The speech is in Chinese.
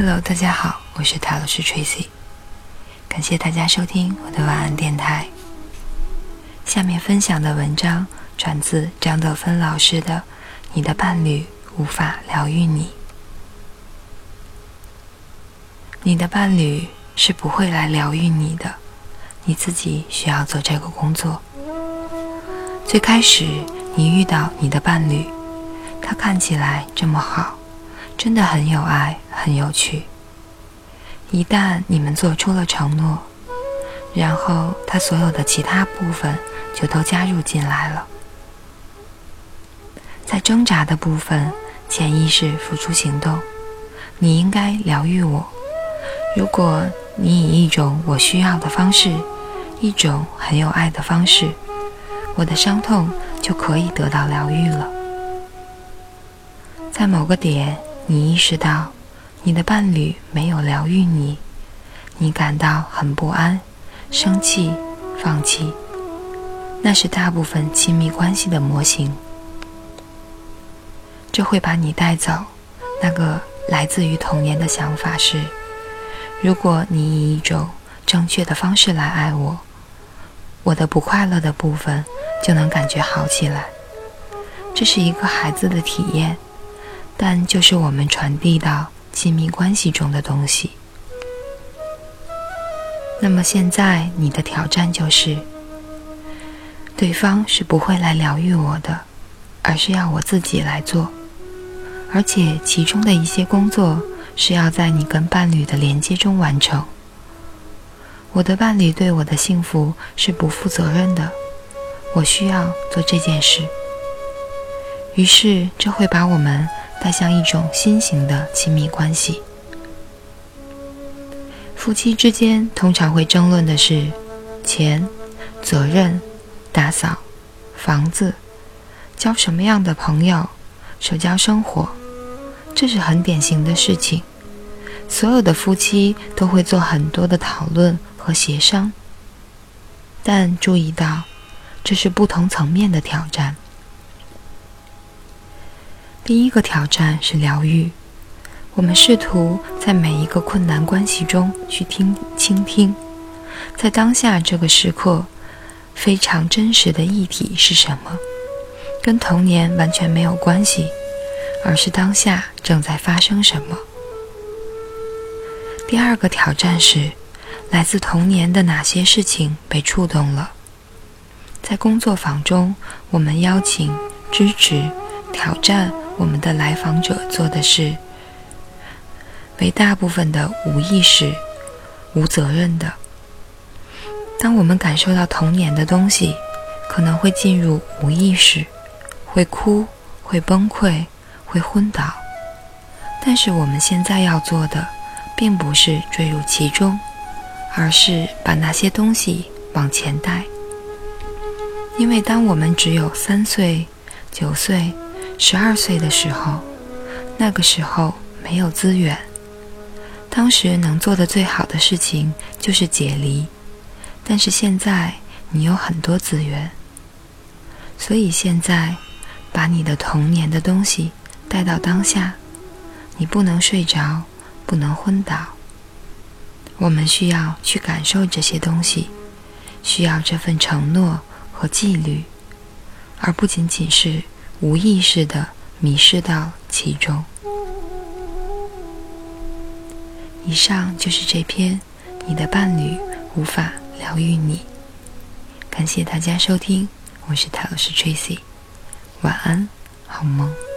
Hello，大家好，我是塔罗斯 Tracy，感谢大家收听我的晚安电台。下面分享的文章转自张德芬老师的《你的伴侣无法疗愈你》，你的伴侣是不会来疗愈你的，你自己需要做这个工作。最开始你遇到你的伴侣，他看起来这么好。真的很有爱，很有趣。一旦你们做出了承诺，然后他所有的其他部分就都加入进来了。在挣扎的部分，潜意识付出行动。你应该疗愈我。如果你以一种我需要的方式，一种很有爱的方式，我的伤痛就可以得到疗愈了。在某个点。你意识到，你的伴侣没有疗愈你，你感到很不安、生气、放弃。那是大部分亲密关系的模型，这会把你带走。那个来自于童年的想法是：如果你以一种正确的方式来爱我，我的不快乐的部分就能感觉好起来。这是一个孩子的体验。但就是我们传递到亲密关系中的东西。那么现在你的挑战就是，对方是不会来疗愈我的，而是要我自己来做，而且其中的一些工作是要在你跟伴侣的连接中完成。我的伴侣对我的幸福是不负责任的，我需要做这件事。于是这会把我们。带向一种新型的亲密关系。夫妻之间通常会争论的是钱、责任、打扫、房子、交什么样的朋友、社交生活，这是很典型的事情。所有的夫妻都会做很多的讨论和协商，但注意到，这是不同层面的挑战。第一个挑战是疗愈。我们试图在每一个困难关系中去听、倾听，在当下这个时刻，非常真实的议题是什么？跟童年完全没有关系，而是当下正在发生什么。第二个挑战是来自童年的哪些事情被触动了？在工作坊中，我们邀请、支持、挑战。我们的来访者做的是为大部分的无意识、无责任的。当我们感受到童年的东西，可能会进入无意识，会哭、会崩溃、会昏倒。但是我们现在要做的，并不是坠入其中，而是把那些东西往前带。因为当我们只有三岁、九岁。十二岁的时候，那个时候没有资源，当时能做的最好的事情就是解离。但是现在你有很多资源，所以现在把你的童年的东西带到当下。你不能睡着，不能昏倒。我们需要去感受这些东西，需要这份承诺和纪律，而不仅仅是。无意识的迷失到其中。以上就是这篇，你的伴侣无法疗愈你。感谢大家收听，我是塔罗斯 Tracy，晚安，好梦。